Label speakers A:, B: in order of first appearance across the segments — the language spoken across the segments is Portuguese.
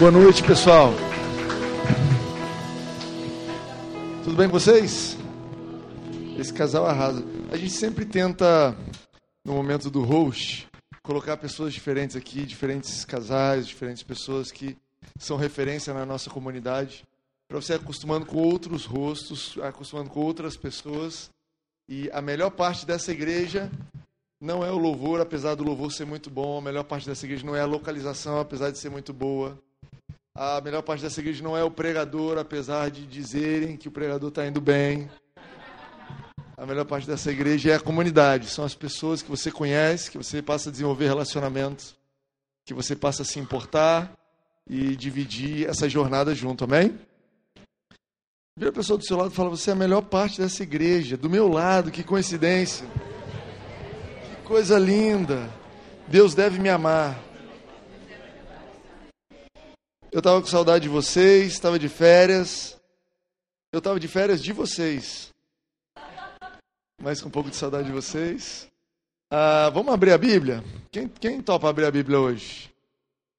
A: Boa noite, pessoal. Tudo bem com vocês? Esse casal arrasa. A gente sempre tenta, no momento do host, colocar pessoas diferentes aqui, diferentes casais, diferentes pessoas que são referência na nossa comunidade, para você acostumando com outros rostos, acostumando com outras pessoas. E a melhor parte dessa igreja não é o louvor, apesar do louvor ser muito bom. A melhor parte dessa igreja não é a localização, apesar de ser muito boa. A melhor parte dessa igreja não é o pregador, apesar de dizerem que o pregador está indo bem. A melhor parte dessa igreja é a comunidade. São as pessoas que você conhece, que você passa a desenvolver relacionamentos, que você passa a se importar e dividir essa jornada junto. Amém? Vira a pessoa do seu lado e fala: Você é a melhor parte dessa igreja. Do meu lado, que coincidência. Que coisa linda. Deus deve me amar. Eu estava com saudade de vocês, estava de férias. Eu estava de férias de vocês. Mas com um pouco de saudade de vocês. Ah, vamos abrir a Bíblia? Quem, quem topa abrir a Bíblia hoje?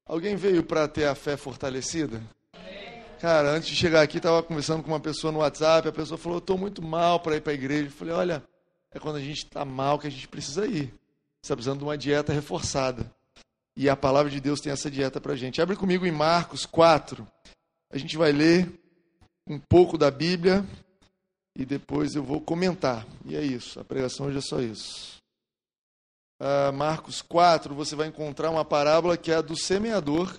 A: Alguém veio para ter a fé fortalecida? Cara, antes de chegar aqui, estava conversando com uma pessoa no WhatsApp. A pessoa falou: estou muito mal para ir para a igreja. Eu falei: Olha, é quando a gente está mal que a gente precisa ir. Você está precisando de uma dieta reforçada. E a palavra de Deus tem essa dieta para a gente. Abre comigo em Marcos 4. A gente vai ler um pouco da Bíblia e depois eu vou comentar. E é isso, a pregação hoje é só isso. Uh, Marcos 4, você vai encontrar uma parábola que é a do semeador.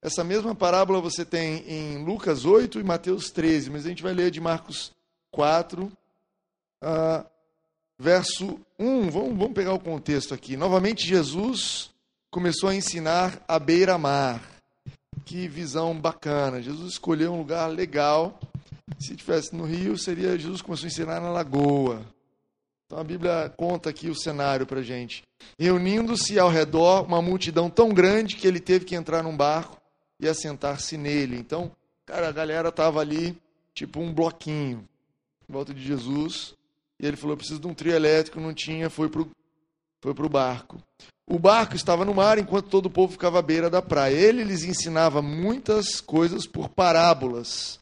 A: Essa mesma parábola você tem em Lucas 8 e Mateus 13, mas a gente vai ler de Marcos 4, uh, ah, verso 1. Vamos, vamos pegar o contexto aqui. Novamente, Jesus começou a ensinar à beira-mar. Que visão bacana. Jesus escolheu um lugar legal. Se tivesse no Rio, seria Jesus começou a ensinar na lagoa. Então a Bíblia conta aqui o cenário para gente. Reunindo-se ao redor uma multidão tão grande que ele teve que entrar num barco e assentar-se nele. Então, cara, a galera estava ali, tipo um bloquinho, em volta de Jesus. E ele falou: preciso de um trio elétrico, não tinha, foi para o foi pro barco. O barco estava no mar enquanto todo o povo ficava à beira da praia. Ele lhes ensinava muitas coisas por parábolas,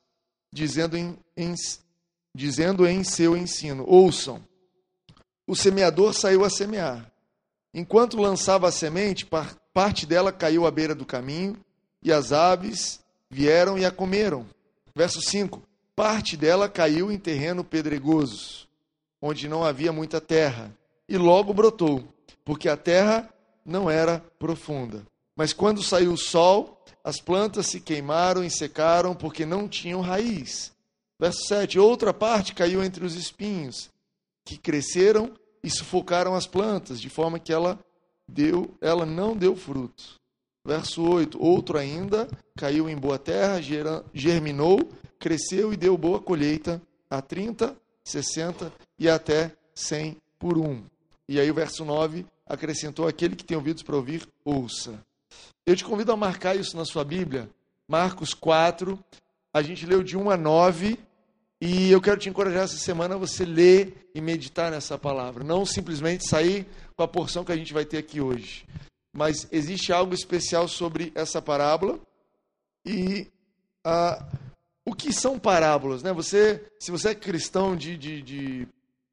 A: dizendo em, em, dizendo em seu ensino: Ouçam, o semeador saiu a semear. Enquanto lançava a semente, parte dela caiu à beira do caminho, e as aves vieram e a comeram. Verso 5: Parte dela caiu em terreno pedregoso, onde não havia muita terra, e logo brotou porque a terra não era profunda. Mas quando saiu o sol, as plantas se queimaram e secaram porque não tinham raiz. Verso 7: Outra parte caiu entre os espinhos, que cresceram e sufocaram as plantas, de forma que ela deu, ela não deu fruto. Verso 8: Outro ainda caiu em boa terra, germinou, cresceu e deu boa colheita a 30, 60 e até 100 por um. E aí o verso 9 acrescentou: aquele que tem ouvidos para ouvir, ouça. Eu te convido a marcar isso na sua Bíblia, Marcos 4. A gente leu de 1 a 9. E eu quero te encorajar essa semana a você ler e meditar nessa palavra. Não simplesmente sair com a porção que a gente vai ter aqui hoje. Mas existe algo especial sobre essa parábola. E ah, o que são parábolas? Né? Você, se você é cristão de, de, de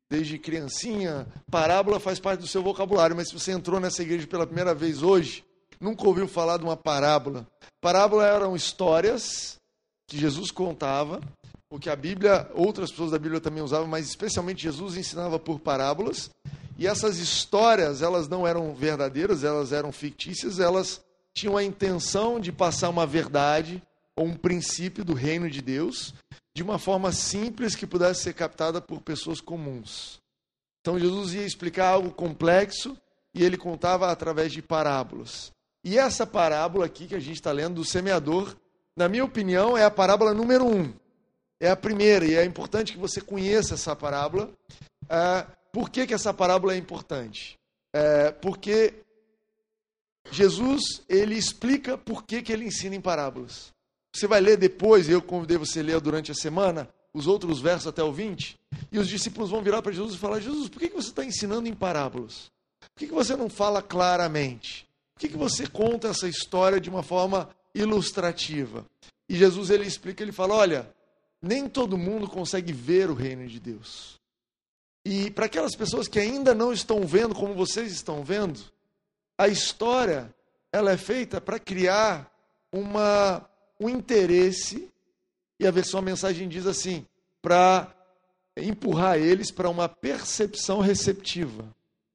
A: desde criancinha, parábola faz parte do seu vocabulário, mas se você entrou nessa igreja pela primeira vez hoje, nunca ouviu falar de uma parábola. Parábola eram histórias que Jesus contava, o que a Bíblia, outras pessoas da Bíblia também usavam, mas especialmente Jesus ensinava por parábolas. E essas histórias, elas não eram verdadeiras, elas eram fictícias, elas tinham a intenção de passar uma verdade um princípio do reino de Deus de uma forma simples que pudesse ser captada por pessoas comuns. Então Jesus ia explicar algo complexo e ele contava através de parábolas. E essa parábola aqui que a gente está lendo do semeador, na minha opinião, é a parábola número um. É a primeira e é importante que você conheça essa parábola. É, por que, que essa parábola é importante? É, porque Jesus ele explica por que, que ele ensina em parábolas. Você vai ler depois, eu convidei você a ler durante a semana, os outros versos até o 20, e os discípulos vão virar para Jesus e falar: Jesus, por que você está ensinando em parábolas? Por que você não fala claramente? Por que você conta essa história de uma forma ilustrativa. E Jesus ele explica, ele fala: olha, nem todo mundo consegue ver o reino de Deus. E para aquelas pessoas que ainda não estão vendo como vocês estão vendo, a história ela é feita para criar uma, um interesse, e a versão a mensagem diz assim, para empurrar eles para uma percepção receptiva.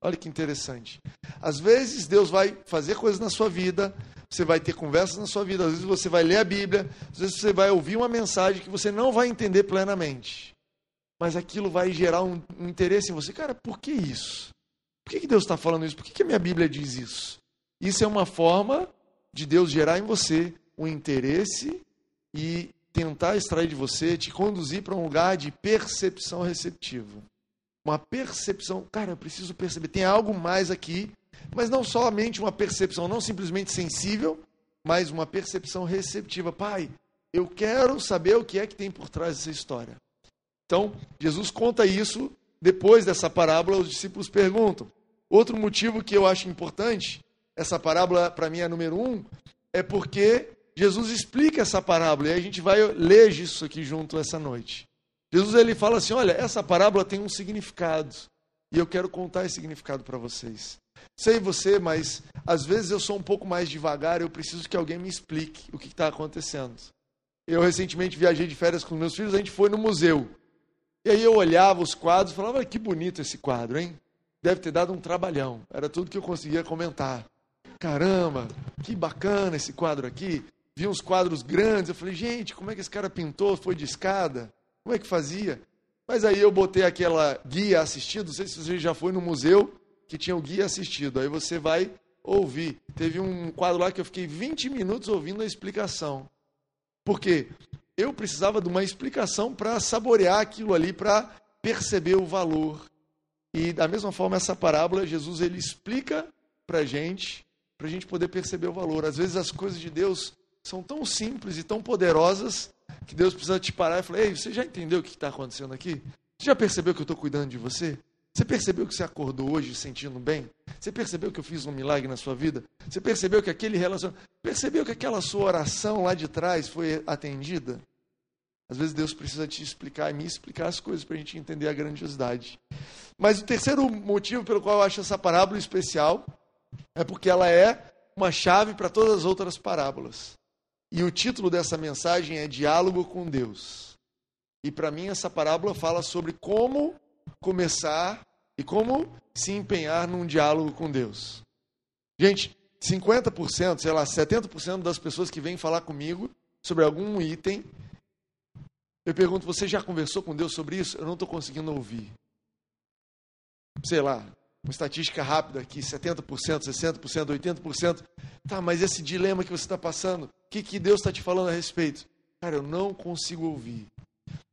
A: Olha que interessante. Às vezes Deus vai fazer coisas na sua vida, você vai ter conversas na sua vida, às vezes você vai ler a Bíblia, às vezes você vai ouvir uma mensagem que você não vai entender plenamente. Mas aquilo vai gerar um, um interesse em você. Cara, por que isso? Por que, que Deus está falando isso? Por que, que a minha Bíblia diz isso? Isso é uma forma de Deus gerar em você um interesse e tentar extrair de você, te conduzir para um lugar de percepção receptiva. Uma percepção, cara, eu preciso perceber, tem algo mais aqui, mas não somente uma percepção, não simplesmente sensível, mas uma percepção receptiva. Pai, eu quero saber o que é que tem por trás dessa história. Então, Jesus conta isso, depois dessa parábola, os discípulos perguntam. Outro motivo que eu acho importante, essa parábola para mim é número um, é porque Jesus explica essa parábola e a gente vai ler isso aqui junto essa noite. Jesus ele fala assim: olha, essa parábola tem um significado e eu quero contar esse significado para vocês. Sei você, mas às vezes eu sou um pouco mais devagar, eu preciso que alguém me explique o que está acontecendo. Eu recentemente viajei de férias com meus filhos, a gente foi no museu. E aí eu olhava os quadros e falava: que bonito esse quadro, hein? Deve ter dado um trabalhão. Era tudo que eu conseguia comentar. Caramba, que bacana esse quadro aqui vi uns quadros grandes, eu falei, gente, como é que esse cara pintou? Foi de escada? Como é que fazia? Mas aí eu botei aquela guia assistido, não sei se você já foi no museu que tinha o guia assistido, aí você vai ouvir. Teve um quadro lá que eu fiquei 20 minutos ouvindo a explicação. Por quê? Eu precisava de uma explicação para saborear aquilo ali, para perceber o valor. E da mesma forma, essa parábola, Jesus ele explica para gente, para a gente poder perceber o valor. Às vezes as coisas de Deus são tão simples e tão poderosas que Deus precisa te parar e falar: Ei, você já entendeu o que está acontecendo aqui? Você já percebeu que eu estou cuidando de você? Você percebeu que você acordou hoje sentindo bem? Você percebeu que eu fiz um milagre na sua vida? Você percebeu que aquele relacionamento. Percebeu que aquela sua oração lá de trás foi atendida? Às vezes Deus precisa te explicar e me explicar as coisas para a gente entender a grandiosidade. Mas o terceiro motivo pelo qual eu acho essa parábola especial é porque ela é uma chave para todas as outras parábolas. E o título dessa mensagem é Diálogo com Deus. E para mim essa parábola fala sobre como começar e como se empenhar num diálogo com Deus. Gente, 50%, sei lá, 70% das pessoas que vêm falar comigo sobre algum item, eu pergunto: você já conversou com Deus sobre isso? Eu não estou conseguindo ouvir. Sei lá, uma estatística rápida aqui, 70%, 60%, 80%. Tá, mas esse dilema que você está passando, o que, que Deus está te falando a respeito? Cara, eu não consigo ouvir.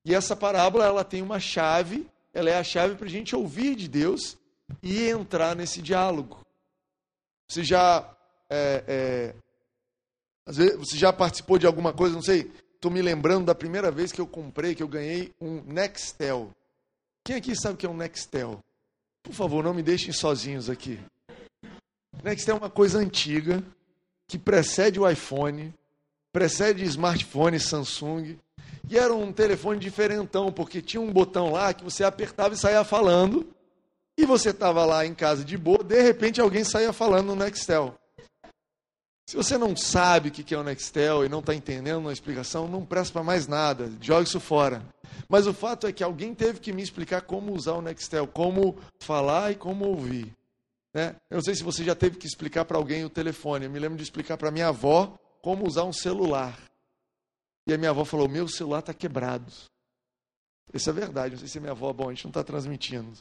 A: E essa parábola, ela tem uma chave, ela é a chave para a gente ouvir de Deus e entrar nesse diálogo. Você já, é, é, às vezes, você já participou de alguma coisa, não sei, estou me lembrando da primeira vez que eu comprei, que eu ganhei um Nextel. Quem aqui sabe o que é um Nextel? Por favor, não me deixem sozinhos aqui. Nextel é uma coisa antiga que precede o iPhone, precede smartphone Samsung, e era um telefone diferentão, porque tinha um botão lá que você apertava e saía falando, e você estava lá em casa de boa, de repente alguém saía falando no Nextel. Se você não sabe o que é o Nextel e não está entendendo a explicação, não presta para mais nada, joga isso fora. Mas o fato é que alguém teve que me explicar como usar o Nextel, como falar e como ouvir. Né? Eu não sei se você já teve que explicar para alguém o telefone. Eu me lembro de explicar para minha avó como usar um celular. E a minha avó falou: Meu celular está quebrado. Isso é verdade. Não sei se minha avó, bom, a gente não está transmitindo.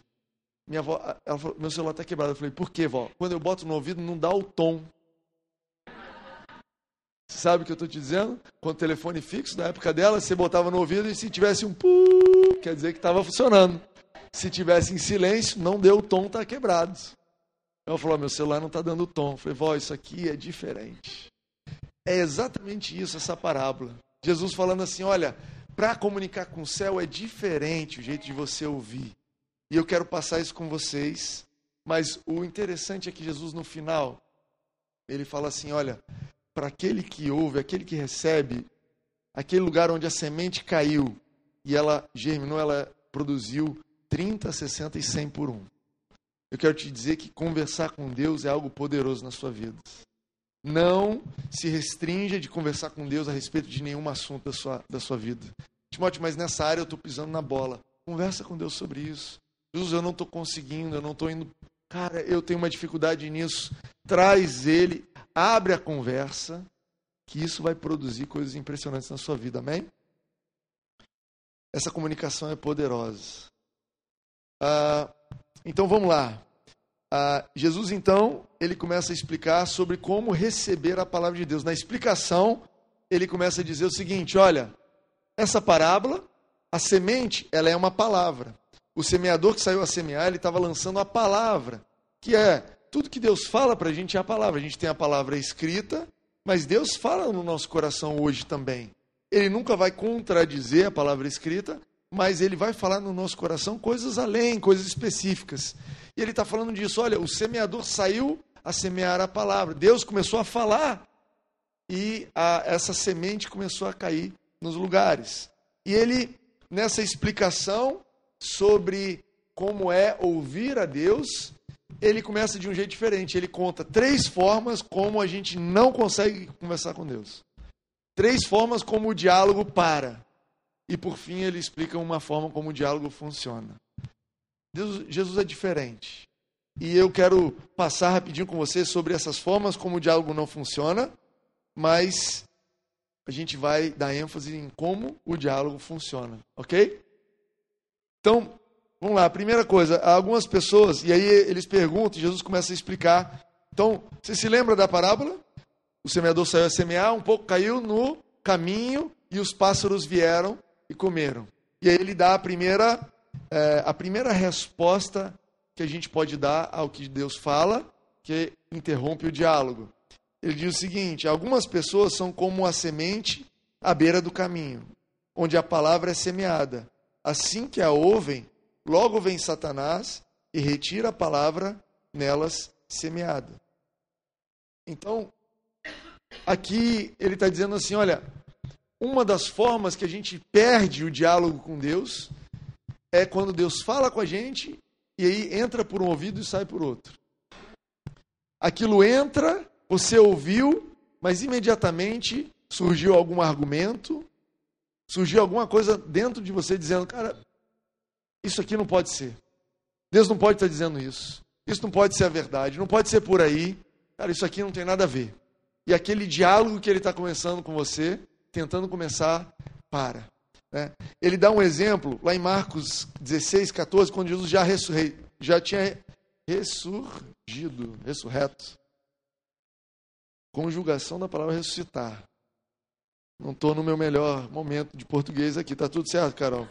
A: Minha avó, ela falou: Meu celular está quebrado. Eu falei: Por quê, vó? Quando eu boto no ouvido, não dá o tom. Sabe o que eu estou te dizendo? Com o telefone fixo, na época dela, você botava no ouvido e se tivesse um pu, quer dizer que estava funcionando. Se tivesse em silêncio, não deu o tom, está quebrado. Ela falou: meu celular não está dando tom. Eu falei: vó, isso aqui é diferente. É exatamente isso, essa parábola. Jesus falando assim: olha, para comunicar com o céu é diferente o jeito de você ouvir. E eu quero passar isso com vocês. Mas o interessante é que Jesus, no final, ele fala assim: olha, para aquele que ouve, aquele que recebe, aquele lugar onde a semente caiu e ela germinou, ela produziu 30, 60 e 100 por um. Eu quero te dizer que conversar com Deus é algo poderoso na sua vida. Não se restrinja de conversar com Deus a respeito de nenhum assunto da sua, da sua vida. Timóteo, mas nessa área eu estou pisando na bola. Conversa com Deus sobre isso. Jesus, eu não estou conseguindo, eu não estou indo. Cara, eu tenho uma dificuldade nisso. Traz ele, abre a conversa, que isso vai produzir coisas impressionantes na sua vida. Amém? Essa comunicação é poderosa. Ah, então vamos lá. Ah, Jesus, então, ele começa a explicar sobre como receber a palavra de Deus. Na explicação, ele começa a dizer o seguinte: olha, essa parábola, a semente, ela é uma palavra. O semeador que saiu a semear, ele estava lançando a palavra, que é tudo que Deus fala para a gente é a palavra. A gente tem a palavra escrita, mas Deus fala no nosso coração hoje também. Ele nunca vai contradizer a palavra escrita, mas ele vai falar no nosso coração coisas além, coisas específicas. E ele está falando disso: olha, o semeador saiu a semear a palavra. Deus começou a falar e a, essa semente começou a cair nos lugares. E ele, nessa explicação sobre como é ouvir a Deus, ele começa de um jeito diferente. Ele conta três formas como a gente não consegue conversar com Deus. Três formas como o diálogo para. E por fim ele explica uma forma como o diálogo funciona. Deus, Jesus é diferente. E eu quero passar rapidinho com você sobre essas formas como o diálogo não funciona, mas a gente vai dar ênfase em como o diálogo funciona, ok? Então, vamos lá. Primeira coisa, algumas pessoas, e aí eles perguntam, e Jesus começa a explicar. Então, você se lembra da parábola? O semeador saiu a semear, um pouco caiu no caminho e os pássaros vieram e comeram. E aí ele dá a primeira, é, a primeira resposta que a gente pode dar ao que Deus fala, que interrompe o diálogo. Ele diz o seguinte: algumas pessoas são como a semente à beira do caminho, onde a palavra é semeada. Assim que a ouvem, logo vem Satanás e retira a palavra nelas semeada. Então, aqui ele está dizendo assim: olha, uma das formas que a gente perde o diálogo com Deus é quando Deus fala com a gente e aí entra por um ouvido e sai por outro. Aquilo entra, você ouviu, mas imediatamente surgiu algum argumento, surgiu alguma coisa dentro de você dizendo, cara, isso aqui não pode ser. Deus não pode estar dizendo isso. Isso não pode ser a verdade, não pode ser por aí. Cara, isso aqui não tem nada a ver. E aquele diálogo que ele está começando com você, tentando começar, para. Né? Ele dá um exemplo lá em Marcos 16, 14, quando Jesus já, ressurrei, já tinha ressurgido, ressurreto. Conjugação da palavra ressuscitar. Não estou no meu melhor momento de português aqui, tá tudo certo, Carol?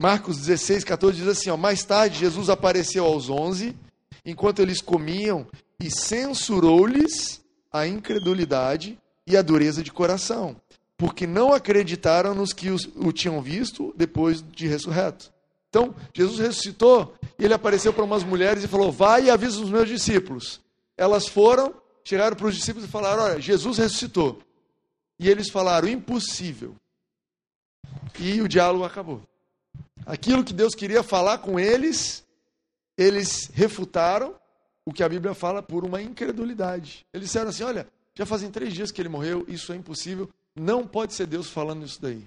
A: Marcos 16, 14 diz assim: ó, Mais tarde, Jesus apareceu aos onze, enquanto eles comiam, e censurou-lhes a incredulidade e a dureza de coração, porque não acreditaram nos que o tinham visto depois de ressurreto. Então, Jesus ressuscitou e ele apareceu para umas mulheres e falou: Vai e avisa os meus discípulos. Elas foram, chegaram para os discípulos e falaram: Olha, Jesus ressuscitou. E eles falaram: Impossível. E o diálogo acabou. Aquilo que Deus queria falar com eles, eles refutaram o que a Bíblia fala por uma incredulidade. Eles disseram assim: Olha, já fazem três dias que ele morreu, isso é impossível, não pode ser Deus falando isso daí.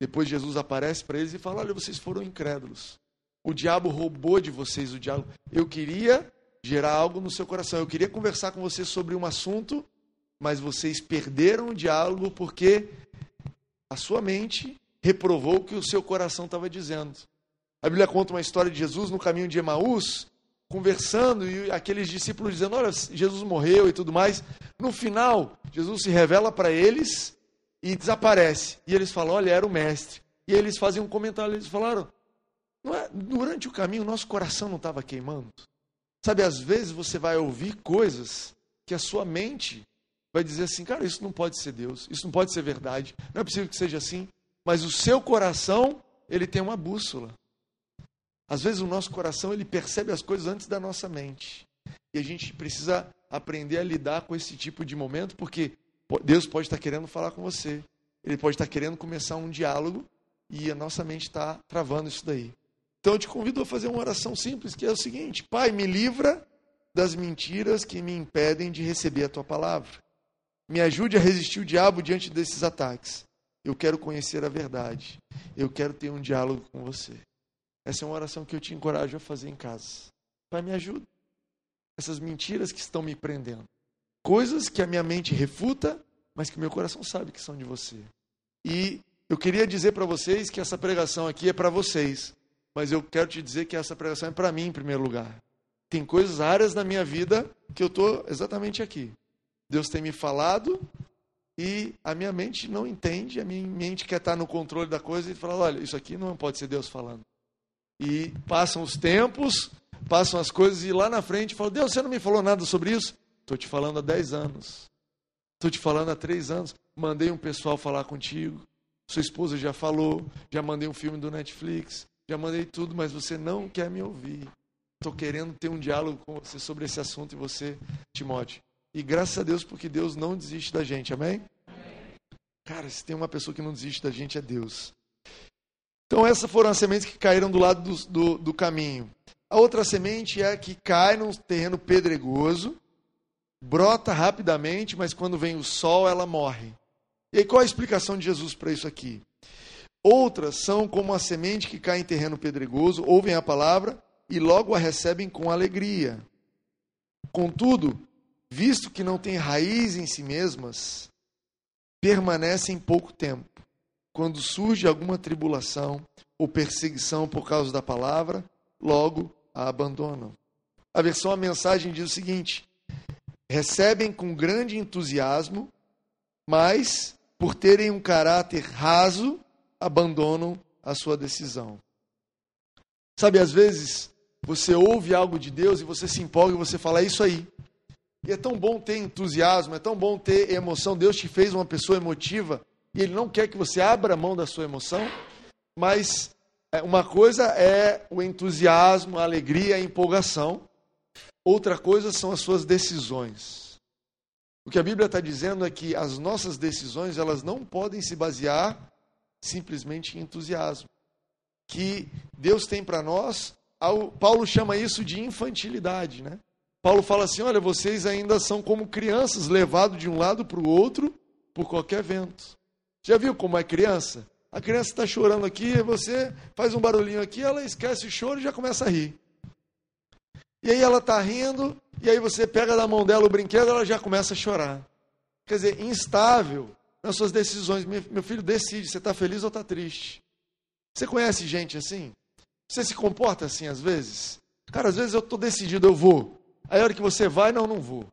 A: Depois Jesus aparece para eles e fala: Olha, vocês foram incrédulos. O diabo roubou de vocês o diálogo. Eu queria gerar algo no seu coração, eu queria conversar com vocês sobre um assunto, mas vocês perderam o diálogo porque a sua mente reprovou o que o seu coração estava dizendo. A Bíblia conta uma história de Jesus no caminho de Emaús, conversando e aqueles discípulos dizendo: Olha, Jesus morreu e tudo mais. No final, Jesus se revela para eles e desaparece. E eles falam: Olha, era o mestre. E eles fazem um comentário. Eles falaram: é, Durante o caminho, nosso coração não estava queimando. Sabe, às vezes você vai ouvir coisas que a sua mente vai dizer assim: Cara, isso não pode ser Deus, isso não pode ser verdade, não é possível que seja assim. Mas o seu coração, ele tem uma bússola. Às vezes o nosso coração ele percebe as coisas antes da nossa mente. E a gente precisa aprender a lidar com esse tipo de momento, porque Deus pode estar querendo falar com você. Ele pode estar querendo começar um diálogo e a nossa mente está travando isso daí. Então eu te convido a fazer uma oração simples, que é o seguinte: Pai, me livra das mentiras que me impedem de receber a tua palavra. Me ajude a resistir o diabo diante desses ataques. Eu quero conhecer a verdade. Eu quero ter um diálogo com você. Essa é uma oração que eu te encorajo a fazer em casa. Pai, me ajuda. Essas mentiras que estão me prendendo. Coisas que a minha mente refuta, mas que o meu coração sabe que são de você. E eu queria dizer para vocês que essa pregação aqui é para vocês, mas eu quero te dizer que essa pregação é para mim em primeiro lugar. Tem coisas, áreas na minha vida que eu estou exatamente aqui. Deus tem me falado e a minha mente não entende, a minha mente quer estar no controle da coisa e fala: olha, isso aqui não pode ser Deus falando. E passam os tempos, passam as coisas e lá na frente falo: Deus, você não me falou nada sobre isso? Estou te falando há 10 anos. Estou te falando há 3 anos. Mandei um pessoal falar contigo. Sua esposa já falou. Já mandei um filme do Netflix. Já mandei tudo, mas você não quer me ouvir. Estou querendo ter um diálogo com você sobre esse assunto e você, Timóteo. E graças a Deus, porque Deus não desiste da gente, amém? amém? Cara, se tem uma pessoa que não desiste da gente, é Deus. Então, essas foram as sementes que caíram do lado do, do, do caminho. A outra semente é a que cai num terreno pedregoso, brota rapidamente, mas quando vem o sol, ela morre. E aí, qual a explicação de Jesus para isso aqui? Outras são como a semente que cai em terreno pedregoso, ouvem a palavra e logo a recebem com alegria. Contudo, visto que não têm raiz em si mesmas, permanecem pouco tempo. Quando surge alguma tribulação ou perseguição por causa da palavra, logo a abandonam. A versão a mensagem diz o seguinte: recebem com grande entusiasmo, mas por terem um caráter raso, abandonam a sua decisão. Sabe, às vezes você ouve algo de Deus e você se empolga e você fala, é isso aí. E é tão bom ter entusiasmo, é tão bom ter emoção. Deus te fez uma pessoa emotiva e Ele não quer que você abra mão da sua emoção, mas é, uma coisa é o entusiasmo, a alegria, a empolgação, outra coisa são as suas decisões. O que a Bíblia está dizendo é que as nossas decisões elas não podem se basear simplesmente em entusiasmo. Que Deus tem para nós, Paulo chama isso de infantilidade, né? Paulo fala assim: olha, vocês ainda são como crianças, levados de um lado para o outro por qualquer vento. Já viu como é criança? A criança está chorando aqui, você faz um barulhinho aqui, ela esquece o choro e já começa a rir. E aí ela está rindo, e aí você pega da mão dela o brinquedo, ela já começa a chorar. Quer dizer, instável, nas suas decisões. Meu filho decide, você está feliz ou está triste. Você conhece gente assim? Você se comporta assim às vezes? Cara, às vezes eu estou decidido, eu vou. Aí a hora que você vai, não, não vou.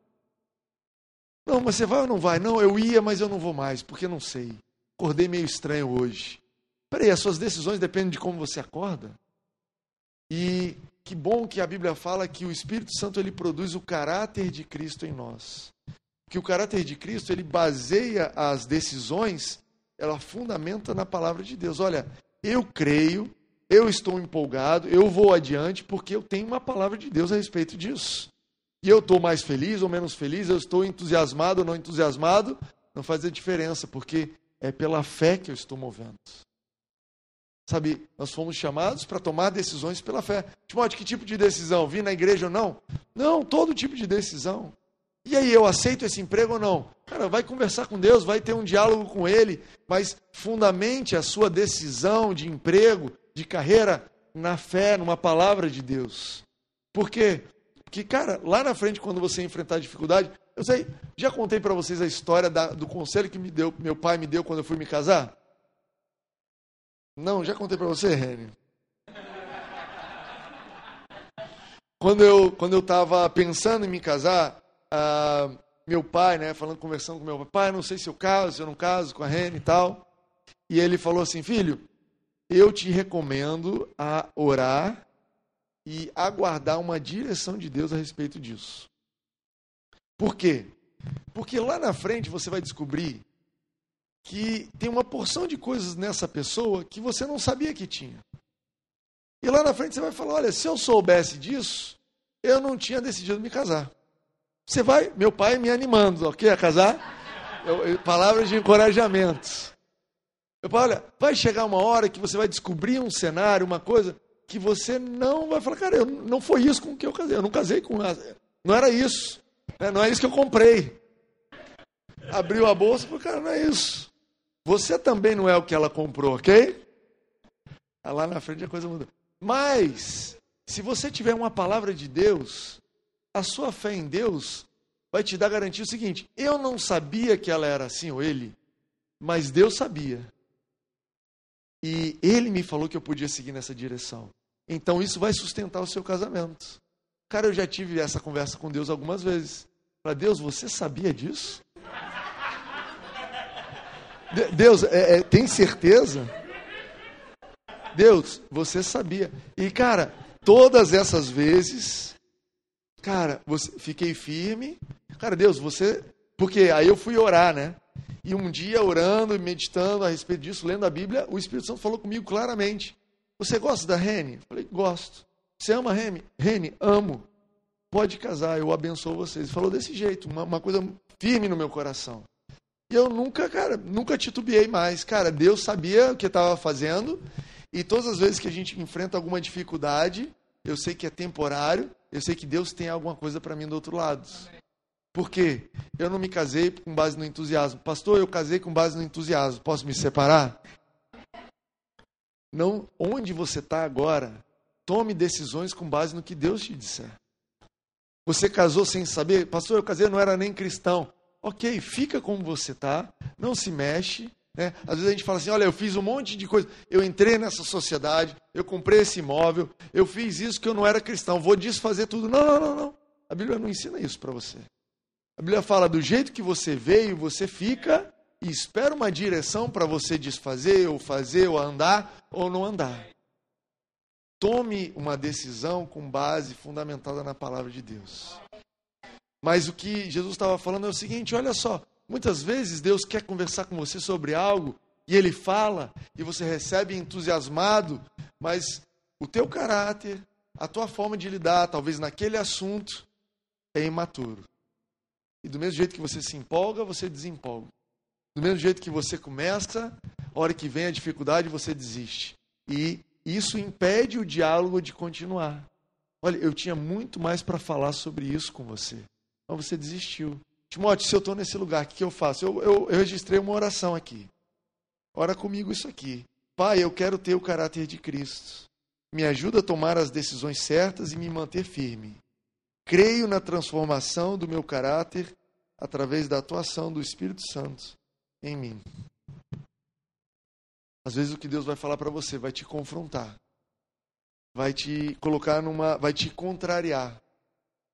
A: Não, mas você vai ou não vai? Não, eu ia, mas eu não vou mais, porque não sei. Acordei meio estranho hoje. Peraí, as suas decisões dependem de como você acorda? E que bom que a Bíblia fala que o Espírito Santo ele produz o caráter de Cristo em nós que o caráter de Cristo ele baseia as decisões, ela fundamenta na palavra de Deus. Olha, eu creio, eu estou empolgado, eu vou adiante porque eu tenho uma palavra de Deus a respeito disso. E eu estou mais feliz ou menos feliz, eu estou entusiasmado ou não entusiasmado, não faz a diferença, porque é pela fé que eu estou movendo. Sabe, nós fomos chamados para tomar decisões pela fé. Timóteo, que tipo de decisão? Vir na igreja ou não? Não, todo tipo de decisão. E aí, eu aceito esse emprego ou não? Cara, vai conversar com Deus, vai ter um diálogo com Ele, mas fundamente a sua decisão de emprego, de carreira, na fé, numa palavra de Deus. Por quê? Porque, cara, lá na frente, quando você enfrentar dificuldade, eu sei, já contei para vocês a história da, do conselho que me deu, meu pai me deu quando eu fui me casar? Não, já contei para você, Reni. Quando eu quando eu estava pensando em me casar, ah, meu pai, né, falando, conversando com meu pai, não sei se eu caso, se eu não caso com a Rene e tal. E ele falou assim, filho, eu te recomendo a orar e aguardar uma direção de Deus a respeito disso. Por quê? Porque lá na frente você vai descobrir que tem uma porção de coisas nessa pessoa que você não sabia que tinha. E lá na frente você vai falar: olha, se eu soubesse disso, eu não tinha decidido me casar. Você vai, meu pai me animando, ok? A casar? Eu, eu, palavras de encorajamento. Eu falo, olha, vai chegar uma hora que você vai descobrir um cenário, uma coisa, que você não vai falar, cara, eu, não foi isso com que eu casei. Eu não casei com. Não era isso. Né? Não é isso que eu comprei. Abriu a bolsa e falou, cara, não é isso. Você também não é o que ela comprou, ok? Lá na frente a coisa muda. Mas, se você tiver uma palavra de Deus, a sua fé em Deus vai te dar garantia o seguinte: eu não sabia que ela era assim ou ele, mas Deus sabia. E ele me falou que eu podia seguir nessa direção. Então isso vai sustentar o seu casamento. Cara, eu já tive essa conversa com Deus algumas vezes. Para Deus, você sabia disso? Deus, é, é, tem certeza? Deus, você sabia. E, cara, todas essas vezes, cara, você, fiquei firme. Cara, Deus, você. Porque aí eu fui orar, né? E um dia, orando e meditando a respeito disso, lendo a Bíblia, o Espírito Santo falou comigo claramente. Você gosta da Rene? Falei, gosto. Você ama a Rene? Rene, amo. Pode casar, eu abençoo vocês. Ele falou desse jeito, uma, uma coisa firme no meu coração. E eu nunca, cara, nunca titubeei mais. Cara, Deus sabia o que estava fazendo. E todas as vezes que a gente enfrenta alguma dificuldade, eu sei que é temporário, eu sei que Deus tem alguma coisa para mim do outro lado. Por quê? Eu não me casei com base no entusiasmo. Pastor, eu casei com base no entusiasmo. Posso me separar? Não, onde você está agora, tome decisões com base no que Deus te disser. Você casou sem saber, pastor, eu casei, não era nem cristão ok, fica como você está, não se mexe. Né? Às vezes a gente fala assim: olha, eu fiz um monte de coisa, eu entrei nessa sociedade, eu comprei esse imóvel, eu fiz isso que eu não era cristão, vou desfazer tudo. Não, não, não, não. A Bíblia não ensina isso para você. A Bíblia fala do jeito que você veio, você fica e espera uma direção para você desfazer, ou fazer, ou andar, ou não andar. Tome uma decisão com base fundamentada na palavra de Deus. Mas o que Jesus estava falando é o seguinte: olha só, muitas vezes Deus quer conversar com você sobre algo e ele fala e você recebe entusiasmado, mas o teu caráter, a tua forma de lidar, talvez naquele assunto, é imaturo. E do mesmo jeito que você se empolga, você desempolga. Do mesmo jeito que você começa, a hora que vem a dificuldade, você desiste. E isso impede o diálogo de continuar. Olha, eu tinha muito mais para falar sobre isso com você mas você desistiu. Timóteo, se eu estou nesse lugar, o que, eu faço? Eu, eu, eu registrei uma oração aqui. Ora comigo isso aqui. Pai, eu quero ter o caráter de Cristo. Me ajuda a tomar as decisões certas e me manter firme. Creio na transformação do meu caráter através da atuação do Espírito Santo em mim. Às vezes o que Deus vai falar para você vai te confrontar. Vai te colocar numa, vai te contrariar.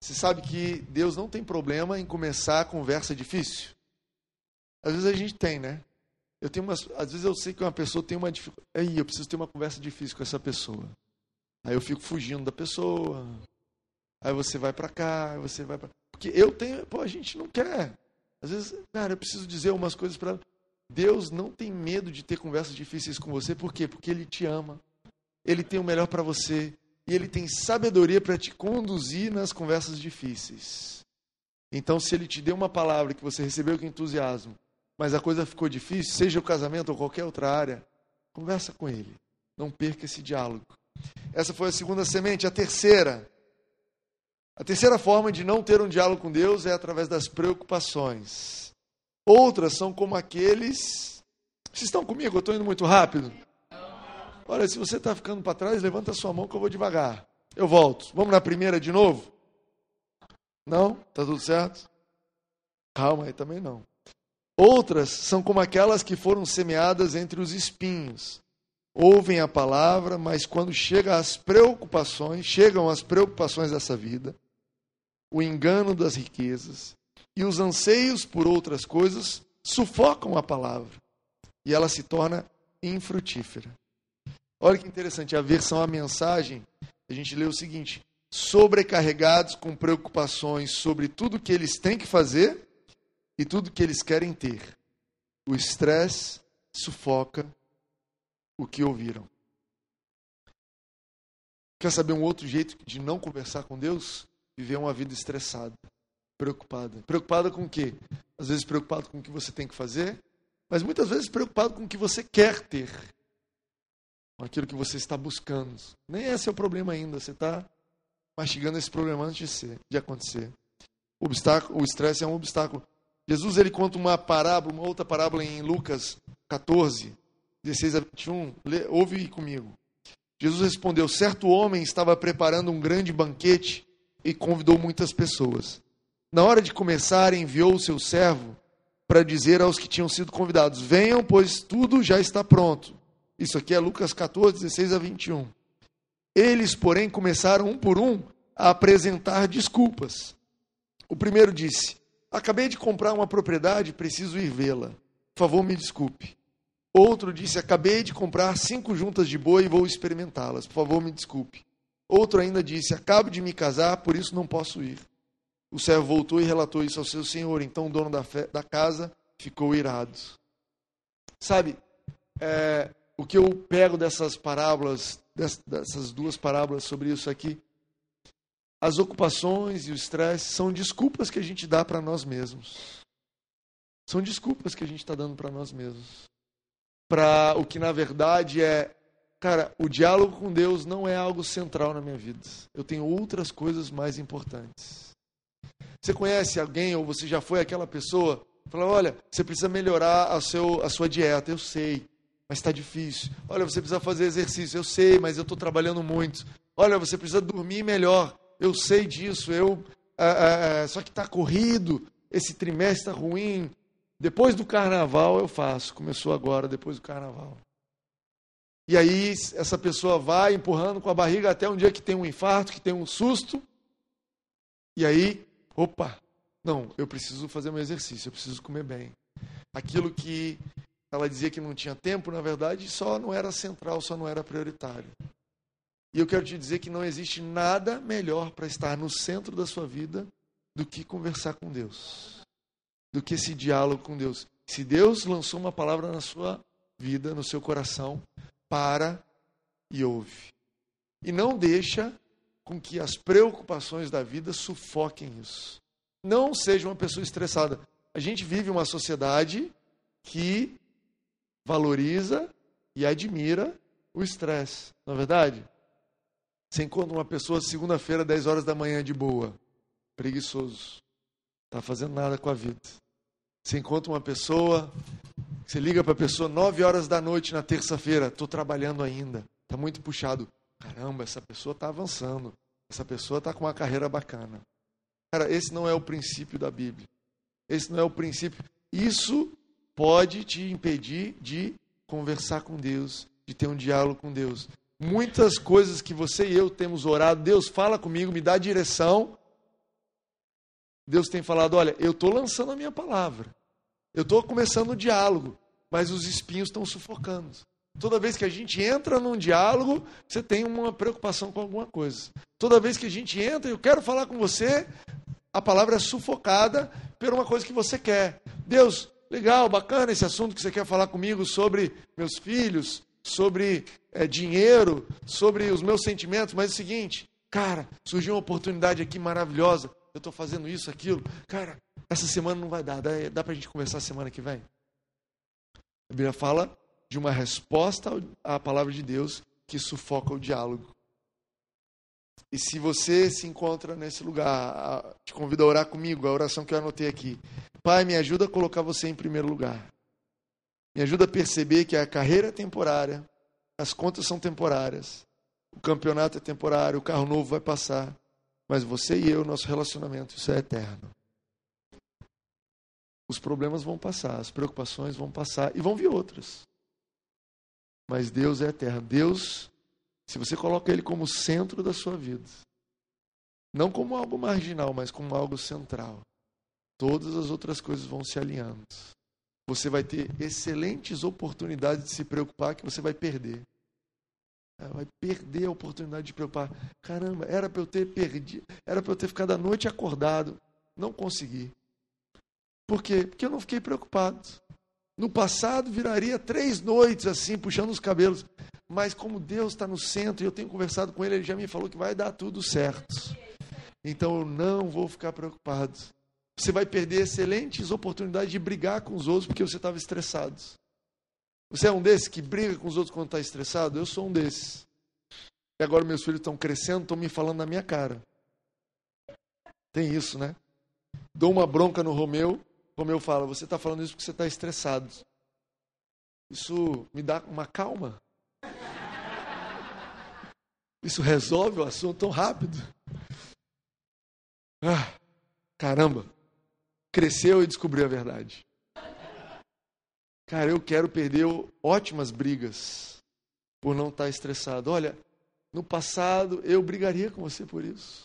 A: Você sabe que Deus não tem problema em começar a conversa difícil? Às vezes a gente tem, né? Eu tenho umas, às vezes eu sei que uma pessoa tem uma dificuldade. Aí eu preciso ter uma conversa difícil com essa pessoa. Aí eu fico fugindo da pessoa. Aí você vai para cá, você vai para. Porque eu tenho, pô, a gente não quer. Às vezes, cara, eu preciso dizer umas coisas para Deus não tem medo de ter conversas difíceis com você, por quê? Porque ele te ama. Ele tem o melhor para você e ele tem sabedoria para te conduzir nas conversas difíceis. Então, se ele te deu uma palavra que você recebeu com entusiasmo, mas a coisa ficou difícil, seja o casamento ou qualquer outra área, conversa com ele. Não perca esse diálogo. Essa foi a segunda semente. A terceira. A terceira forma de não ter um diálogo com Deus é através das preocupações. Outras são como aqueles. Vocês estão comigo? Eu estou indo muito rápido. Olha, se você está ficando para trás, levanta a sua mão que eu vou devagar. Eu volto. Vamos na primeira de novo? Não? Tá tudo certo? Calma aí, também não. Outras são como aquelas que foram semeadas entre os espinhos. Ouvem a palavra, mas quando chega as preocupações, chegam as preocupações dessa vida, o engano das riquezas e os anseios por outras coisas sufocam a palavra e ela se torna infrutífera. Olha que interessante, a versão a mensagem, a gente lê o seguinte: sobrecarregados com preocupações sobre tudo que eles têm que fazer e tudo que eles querem ter. O estresse sufoca o que ouviram. Quer saber um outro jeito de não conversar com Deus? Viver uma vida estressada. preocupada. Preocupada com o quê? Às vezes preocupado com o que você tem que fazer, mas muitas vezes preocupado com o que você quer ter. Com aquilo que você está buscando. Nem esse é o problema ainda. Você está mastigando esse problema antes de, ser, de acontecer. O obstáculo, o estresse é um obstáculo. Jesus ele conta uma parábola, uma outra parábola em Lucas 14, 16 a 21. Lê, ouve comigo. Jesus respondeu: Certo homem estava preparando um grande banquete e convidou muitas pessoas. Na hora de começar, enviou o seu servo para dizer aos que tinham sido convidados: Venham, pois tudo já está pronto. Isso aqui é Lucas 14, 16 a 21. Eles, porém, começaram um por um a apresentar desculpas. O primeiro disse: Acabei de comprar uma propriedade, preciso ir vê-la. Por favor, me desculpe. Outro disse: Acabei de comprar cinco juntas de boi e vou experimentá-las. Por favor, me desculpe. Outro ainda disse: Acabo de me casar, por isso não posso ir. O servo voltou e relatou isso ao seu senhor. Então o dono da, fe... da casa ficou irado. Sabe, é, o que eu pego dessas parábolas, dessas duas parábolas sobre isso aqui, as ocupações e o estresse são desculpas que a gente dá para nós mesmos. São desculpas que a gente está dando para nós mesmos. Para o que na verdade é, cara, o diálogo com Deus não é algo central na minha vida. Eu tenho outras coisas mais importantes. Você conhece alguém ou você já foi aquela pessoa? Fala, olha, você precisa melhorar a, seu, a sua dieta. Eu sei, mas está difícil. Olha, você precisa fazer exercício. Eu sei, mas eu estou trabalhando muito. Olha, você precisa dormir melhor eu sei disso, eu ah, ah, só que está corrido, esse trimestre está ruim. Depois do carnaval eu faço, começou agora, depois do carnaval. E aí essa pessoa vai empurrando com a barriga até um dia que tem um infarto, que tem um susto. E aí, opa, não, eu preciso fazer meu exercício, eu preciso comer bem. Aquilo que ela dizia que não tinha tempo, na verdade, só não era central, só não era prioritário. E eu quero te dizer que não existe nada melhor para estar no centro da sua vida do que conversar com Deus, do que esse diálogo com Deus. Se Deus lançou uma palavra na sua vida, no seu coração, para e ouve. E não deixa com que as preocupações da vida sufoquem isso. Não seja uma pessoa estressada. A gente vive uma sociedade que valoriza e admira o estresse, não é verdade? Você encontra uma pessoa segunda-feira, 10 horas da manhã, de boa, preguiçoso, está fazendo nada com a vida. Você encontra uma pessoa, você liga para a pessoa 9 horas da noite na terça-feira, estou trabalhando ainda, está muito puxado. Caramba, essa pessoa está avançando, essa pessoa está com uma carreira bacana. Cara, esse não é o princípio da Bíblia. Esse não é o princípio. Isso pode te impedir de conversar com Deus, de ter um diálogo com Deus muitas coisas que você e eu temos orado, Deus fala comigo, me dá direção. Deus tem falado: olha, eu estou lançando a minha palavra, eu estou começando o diálogo, mas os espinhos estão sufocando. Toda vez que a gente entra num diálogo, você tem uma preocupação com alguma coisa. Toda vez que a gente entra, eu quero falar com você, a palavra é sufocada por uma coisa que você quer. Deus, legal, bacana esse assunto que você quer falar comigo sobre meus filhos, sobre é, dinheiro, sobre os meus sentimentos, mas é o seguinte, cara, surgiu uma oportunidade aqui maravilhosa, eu estou fazendo isso, aquilo, cara, essa semana não vai dar, dá, dá para a gente conversar semana que vem? A Bíblia fala de uma resposta à palavra de Deus que sufoca o diálogo. E se você se encontra nesse lugar, te convido a orar comigo, a oração que eu anotei aqui. Pai, me ajuda a colocar você em primeiro lugar. Me ajuda a perceber que a carreira é temporária, as contas são temporárias, o campeonato é temporário, o carro novo vai passar, mas você e eu, nosso relacionamento, isso é eterno. Os problemas vão passar, as preocupações vão passar e vão vir outras. Mas Deus é eterno. Deus, se você coloca Ele como centro da sua vida, não como algo marginal, mas como algo central, todas as outras coisas vão se alinhando você vai ter excelentes oportunidades de se preocupar que você vai perder. É, vai perder a oportunidade de preocupar. Caramba, era para eu ter perdido, era para eu ter ficado a noite acordado. Não consegui. Por quê? Porque eu não fiquei preocupado. No passado viraria três noites assim, puxando os cabelos. Mas como Deus está no centro e eu tenho conversado com Ele, Ele já me falou que vai dar tudo certo. Então eu não vou ficar preocupado. você vai perder excelentes oportunidades de brigar com os outros porque você estava estressado. Você é um desses que briga com os outros quando está estressado? Eu sou um desses. E agora meus filhos estão crescendo, estão me falando na minha cara. Tem isso, né? Dou uma bronca no Romeu, Romeu fala: Você está falando isso porque você está estressado. Isso me dá uma calma. Isso resolve o assunto tão rápido. Ah, caramba. Cresceu e descobriu a verdade. Cara, eu quero perder ótimas brigas por não estar estressado. Olha, no passado eu brigaria com você por isso.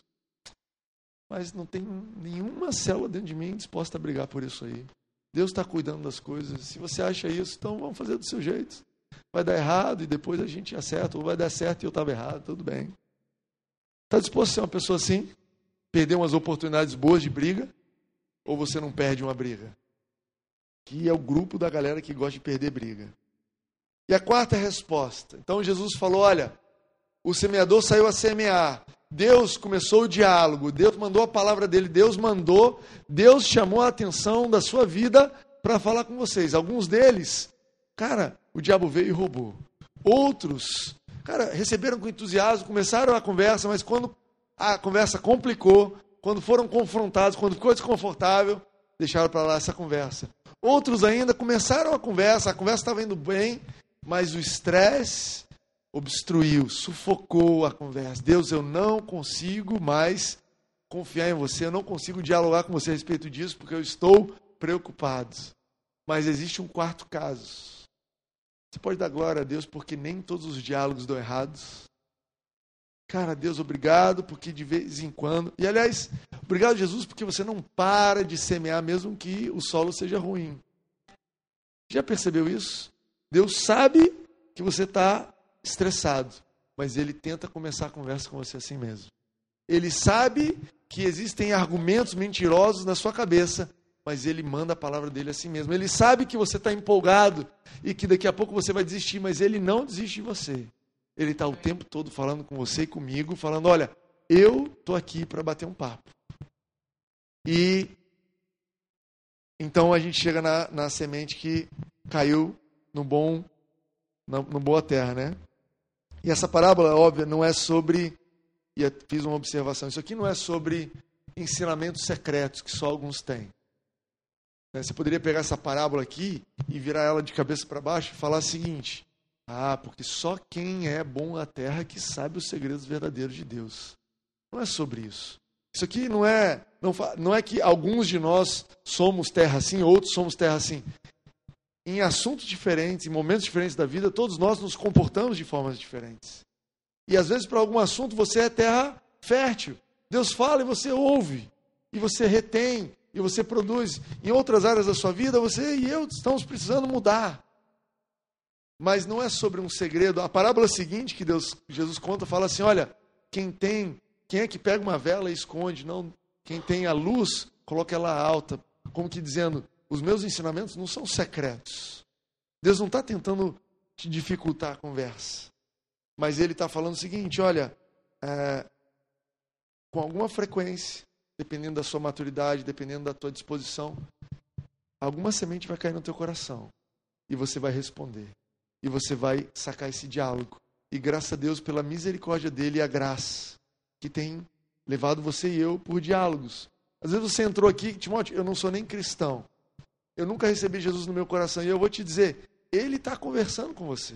A: Mas não tem nenhuma célula dentro de mim disposta a brigar por isso aí. Deus está cuidando das coisas. Se você acha isso, então vamos fazer do seu jeito. Vai dar errado e depois a gente acerta, ou vai dar certo e eu estava errado, tudo bem. Está disposto a ser uma pessoa assim? Perder umas oportunidades boas de briga? Ou você não perde uma briga? Que é o grupo da galera que gosta de perder briga. E a quarta resposta. Então Jesus falou: olha, o semeador saiu a semear. Deus começou o diálogo, Deus mandou a palavra dele, Deus mandou, Deus chamou a atenção da sua vida para falar com vocês. Alguns deles, cara, o diabo veio e roubou. Outros, cara, receberam com entusiasmo, começaram a conversa, mas quando a conversa complicou, quando foram confrontados, quando ficou desconfortável, deixaram para lá essa conversa. Outros ainda começaram a conversa, a conversa estava indo bem, mas o estresse obstruiu, sufocou a conversa. Deus, eu não consigo mais confiar em você, eu não consigo dialogar com você a respeito disso porque eu estou preocupado. Mas existe um quarto caso. Você pode dar glória a Deus porque nem todos os diálogos dão errados. Cara, Deus, obrigado porque de vez em quando. E aliás, obrigado, Jesus, porque você não para de semear mesmo que o solo seja ruim. Já percebeu isso? Deus sabe que você está estressado, mas ele tenta começar a conversa com você assim mesmo. Ele sabe que existem argumentos mentirosos na sua cabeça, mas ele manda a palavra dele assim mesmo. Ele sabe que você está empolgado e que daqui a pouco você vai desistir, mas ele não desiste de você. Ele está o tempo todo falando com você e comigo, falando: olha, eu estou aqui para bater um papo. E então a gente chega na, na semente que caiu no bom, na, no boa terra, né? E essa parábola, óbvio, não é sobre. E eu fiz uma observação: isso aqui não é sobre ensinamentos secretos que só alguns têm. Né, você poderia pegar essa parábola aqui e virar ela de cabeça para baixo e falar o seguinte: Ah, porque só quem é bom na terra que sabe os segredos verdadeiros de Deus. Não é sobre isso. Isso aqui não é, não, não é que alguns de nós somos terra assim, outros somos terra assim em assuntos diferentes, em momentos diferentes da vida, todos nós nos comportamos de formas diferentes. E às vezes, para algum assunto, você é terra fértil. Deus fala e você ouve, e você retém, e você produz. Em outras áreas da sua vida, você e eu estamos precisando mudar. Mas não é sobre um segredo. A parábola seguinte que Deus, Jesus conta fala assim: olha, quem tem, quem é que pega uma vela e esconde? Não, quem tem a luz, coloca ela alta, como que dizendo, os meus ensinamentos não são secretos. Deus não está tentando te dificultar a conversa. Mas Ele está falando o seguinte: olha, é, com alguma frequência, dependendo da sua maturidade, dependendo da tua disposição, alguma semente vai cair no teu coração. E você vai responder. E você vai sacar esse diálogo. E graças a Deus pela misericórdia dele e a graça que tem levado você e eu por diálogos. Às vezes você entrou aqui, Timóteo, eu não sou nem cristão. Eu nunca recebi Jesus no meu coração. E eu vou te dizer, Ele está conversando com você.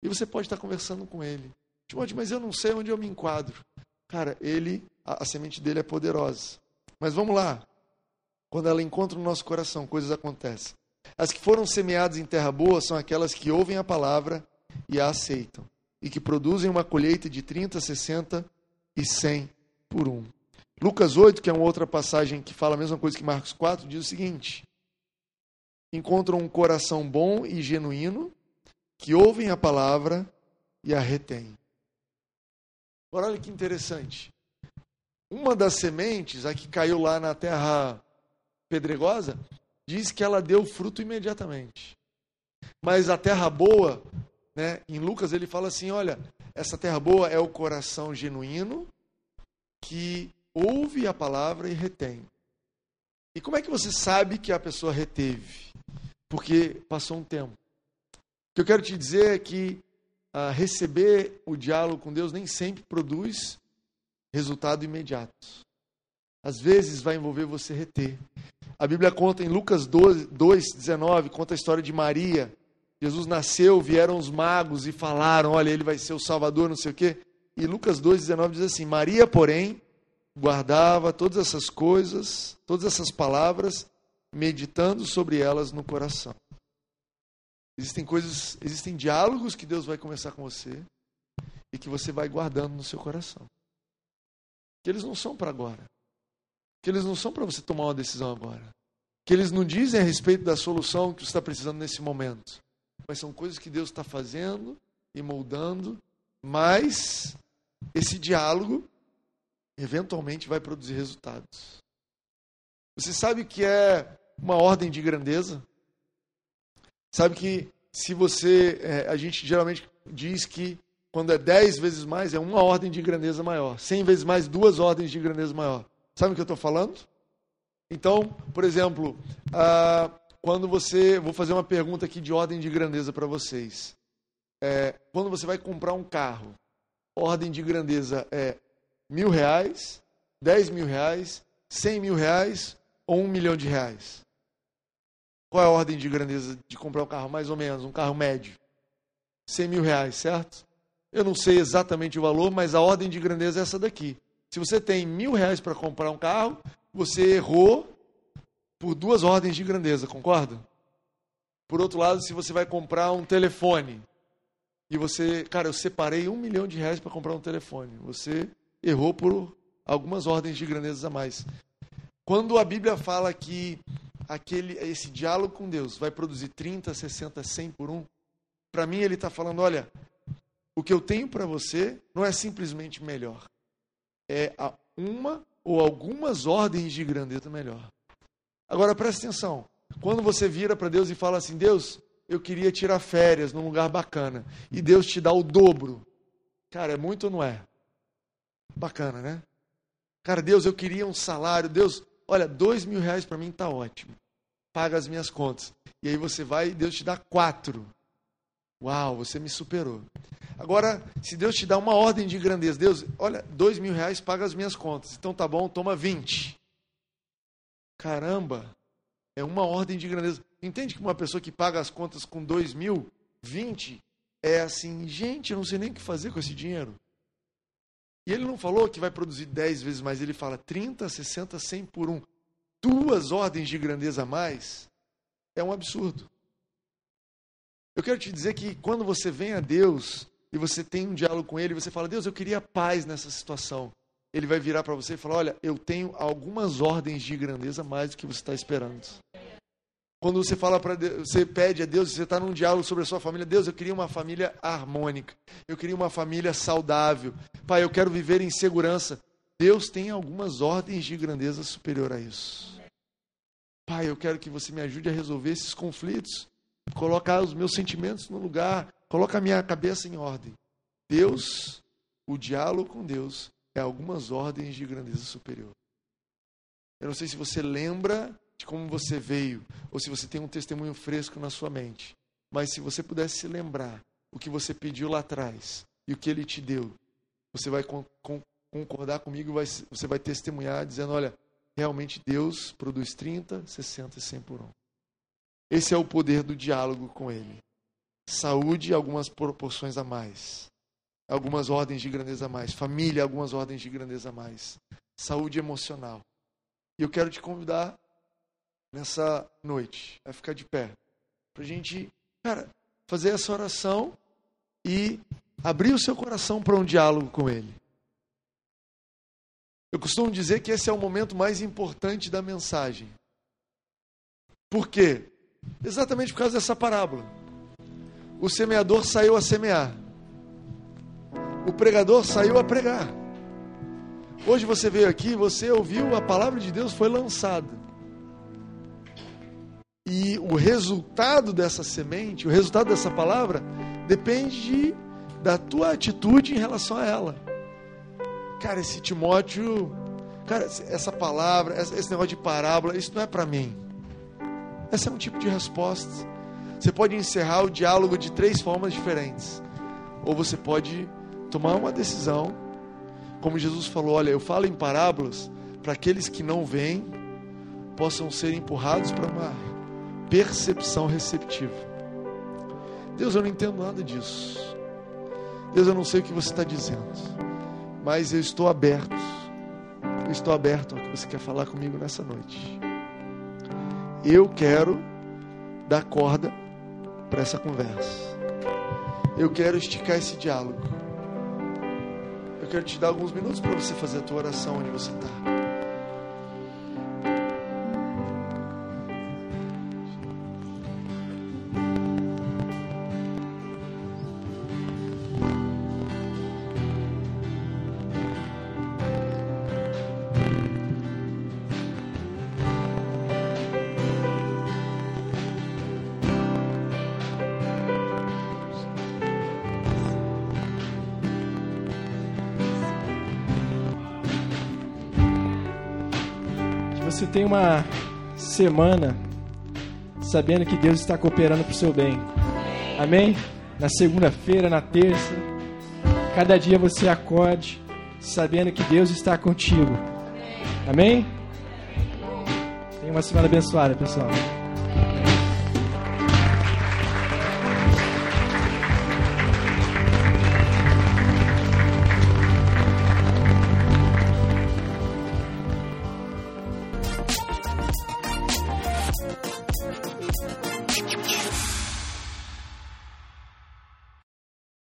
A: E você pode estar conversando com Ele. Timóteo, mas eu não sei onde eu me enquadro. Cara, Ele, a, a semente dele é poderosa. Mas vamos lá. Quando ela encontra no nosso coração, coisas acontecem. As que foram semeadas em terra boa são aquelas que ouvem a palavra e a aceitam. E que produzem uma colheita de 30, 60 e 100 por um. Lucas 8, que é uma outra passagem que fala a mesma coisa que Marcos 4, diz o seguinte: Encontram um coração bom e genuíno, que ouvem a palavra e a retêm. Agora, olha que interessante. Uma das sementes, a que caiu lá na terra pedregosa, diz que ela deu fruto imediatamente. Mas a terra boa, né, em Lucas ele fala assim: olha, essa terra boa é o coração genuíno que ouve a palavra e retém. E como é que você sabe que a pessoa reteve? Porque passou um tempo. O que eu quero te dizer é que uh, receber o diálogo com Deus nem sempre produz resultado imediato. Às vezes vai envolver você reter. A Bíblia conta em Lucas 2, 19, conta a história de Maria. Jesus nasceu, vieram os magos e falaram: Olha, ele vai ser o Salvador, não sei o quê. E Lucas 2,19 diz assim: Maria, porém, guardava todas essas coisas, todas essas palavras, meditando sobre elas no coração. Existem coisas, existem diálogos que Deus vai começar com você e que você vai guardando no seu coração. Que eles não são para agora. Que eles não são para você tomar uma decisão agora. Que eles não dizem a respeito da solução que você está precisando nesse momento. Mas são coisas que Deus está fazendo e moldando. Mas esse diálogo eventualmente vai produzir resultados. Você sabe que é uma ordem de grandeza? Sabe que se você. É, a gente geralmente diz que quando é dez vezes mais, é uma ordem de grandeza maior. Cem vezes mais, duas ordens de grandeza maior. Sabe o que eu estou falando? Então, por exemplo, quando você. Vou fazer uma pergunta aqui de ordem de grandeza para vocês. É, quando você vai comprar um carro, ordem de grandeza é mil reais, dez mil reais, cem mil reais ou um milhão de reais? Qual é a ordem de grandeza de comprar um carro mais ou menos, um carro médio? Cem mil reais, certo? Eu não sei exatamente o valor, mas a ordem de grandeza é essa daqui. Se você tem mil reais para comprar um carro, você errou por duas ordens de grandeza, concorda? Por outro lado, se você vai comprar um telefone e você, cara, eu separei um milhão de reais para comprar um telefone, você errou por algumas ordens de grandeza a mais. Quando a Bíblia fala que aquele, esse diálogo com Deus vai produzir 30, 60, 100 por um, para mim ele está falando: olha, o que eu tenho para você não é simplesmente melhor, é uma ou algumas ordens de grandeza melhor. Agora presta atenção: quando você vira para Deus e fala assim, Deus, eu queria tirar férias num lugar bacana, e Deus te dá o dobro, cara, é muito ou não é? Bacana, né? Cara, Deus, eu queria um salário. Deus, olha, dois mil reais para mim tá ótimo. Paga as minhas contas. E aí você vai e Deus te dá quatro. Uau, você me superou. Agora, se Deus te dá uma ordem de grandeza, Deus, olha, dois mil reais paga as minhas contas. Então tá bom, toma vinte. Caramba, é uma ordem de grandeza. Entende que uma pessoa que paga as contas com dois mil, vinte, é assim, gente, eu não sei nem o que fazer com esse dinheiro. E ele não falou que vai produzir 10 vezes mais, ele fala 30, 60, 100 por um. Duas ordens de grandeza a mais é um absurdo. Eu quero te dizer que quando você vem a Deus e você tem um diálogo com Ele, você fala, Deus, eu queria paz nessa situação. Ele vai virar para você e falar, olha, eu tenho algumas ordens de grandeza mais do que você está esperando. Quando você fala para você pede a Deus, você está num diálogo sobre a sua família, Deus, eu queria uma família harmônica, eu queria uma família saudável, Pai, eu quero viver em segurança. Deus tem algumas ordens de grandeza superior a isso. Pai, eu quero que você me ajude a resolver esses conflitos, colocar os meus sentimentos no lugar, colocar a minha cabeça em ordem. Deus, o diálogo com Deus é algumas ordens de grandeza superior. Eu não sei se você lembra de como você veio, ou se você tem um testemunho fresco na sua mente. Mas se você pudesse se lembrar o que você pediu lá atrás e o que ele te deu, você vai concordar comigo e você vai testemunhar dizendo: olha, realmente Deus produz 30, 60 e 100 por um. Esse é o poder do diálogo com Ele. Saúde, algumas proporções a mais. Algumas ordens de grandeza a mais. Família, algumas ordens de grandeza a mais. Saúde emocional. E eu quero te convidar nessa noite. Vai ficar de pé. Pra gente, cara, fazer essa oração e abrir o seu coração para um diálogo com Ele. Eu costumo dizer que esse é o momento mais importante da mensagem. Por quê? Exatamente por causa dessa parábola. O semeador saiu a semear. O pregador saiu a pregar. Hoje você veio aqui, você ouviu, a palavra de Deus foi lançada. E o resultado dessa semente, o resultado dessa palavra, depende da tua atitude em relação a ela. Cara, esse Timóteo, Cara, essa palavra, esse negócio de parábola, isso não é para mim. Esse é um tipo de resposta. Você pode encerrar o diálogo de três formas diferentes. Ou você pode tomar uma decisão, como Jesus falou: olha, eu falo em parábolas para aqueles que não veem possam ser empurrados para uma percepção receptiva. Deus, eu não entendo nada disso. Deus, eu não sei o que você está dizendo, mas eu estou aberto. Eu estou aberto ao que você quer falar comigo nessa noite. Eu quero dar corda para essa conversa. Eu quero esticar esse diálogo. Eu quero te dar alguns minutos para você fazer a tua oração onde você está.
B: Tenha uma semana sabendo que Deus está cooperando para o seu bem. Amém? Na segunda-feira, na terça, cada dia você acorde sabendo que Deus está contigo. Amém? Tenha uma semana abençoada, pessoal.